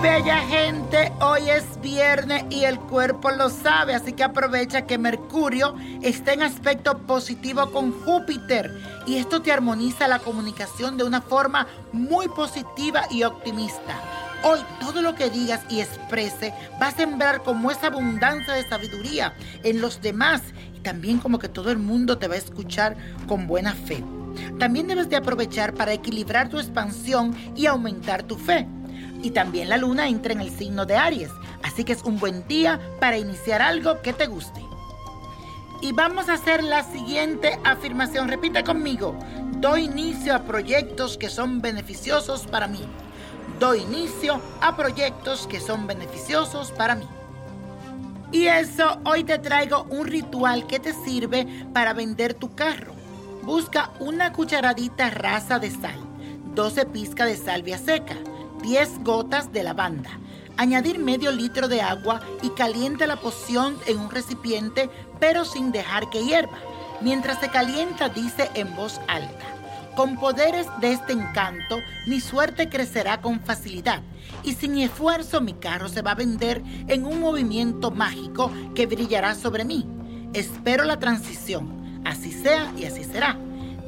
Bella gente, hoy es viernes y el cuerpo lo sabe, así que aprovecha que Mercurio está en aspecto positivo con Júpiter y esto te armoniza la comunicación de una forma muy positiva y optimista. Hoy todo lo que digas y exprese va a sembrar como esa abundancia de sabiduría en los demás y también como que todo el mundo te va a escuchar con buena fe. También debes de aprovechar para equilibrar tu expansión y aumentar tu fe. Y también la luna entra en el signo de Aries, así que es un buen día para iniciar algo que te guste. Y vamos a hacer la siguiente afirmación. Repite conmigo. Doy inicio a proyectos que son beneficiosos para mí. Doy inicio a proyectos que son beneficiosos para mí. Y eso, hoy te traigo un ritual que te sirve para vender tu carro. Busca una cucharadita rasa de sal, 12 pizcas de salvia seca, 10 gotas de lavanda. Añadir medio litro de agua y calienta la poción en un recipiente, pero sin dejar que hierva. Mientras se calienta, dice en voz alta. Con poderes de este encanto, mi suerte crecerá con facilidad y sin esfuerzo mi carro se va a vender en un movimiento mágico que brillará sobre mí. Espero la transición. Así sea y así será.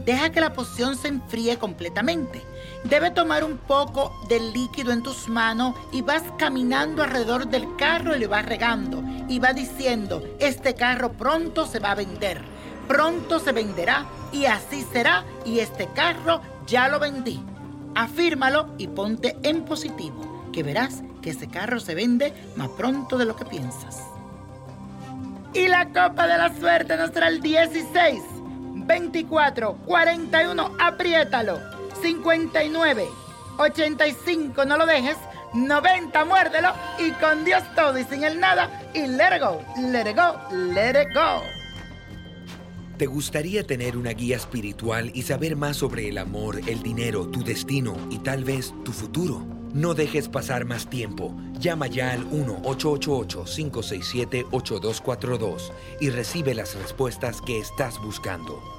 Deja que la poción se enfríe completamente. Debe tomar un poco del líquido en tus manos y vas caminando alrededor del carro y le vas regando. Y va diciendo, este carro pronto se va a vender. Pronto se venderá y así será y este carro ya lo vendí. Afírmalo y ponte en positivo, que verás que ese carro se vende más pronto de lo que piensas. Y la copa de la suerte nos será el 16, 24, 41, apriétalo, 59, 85, no lo dejes, 90, muérdelo y con Dios todo y sin el nada y let it go, let it go, let it go. ¿Te gustaría tener una guía espiritual y saber más sobre el amor, el dinero, tu destino y tal vez tu futuro? No dejes pasar más tiempo. Llama ya al 1-888-567-8242 y recibe las respuestas que estás buscando.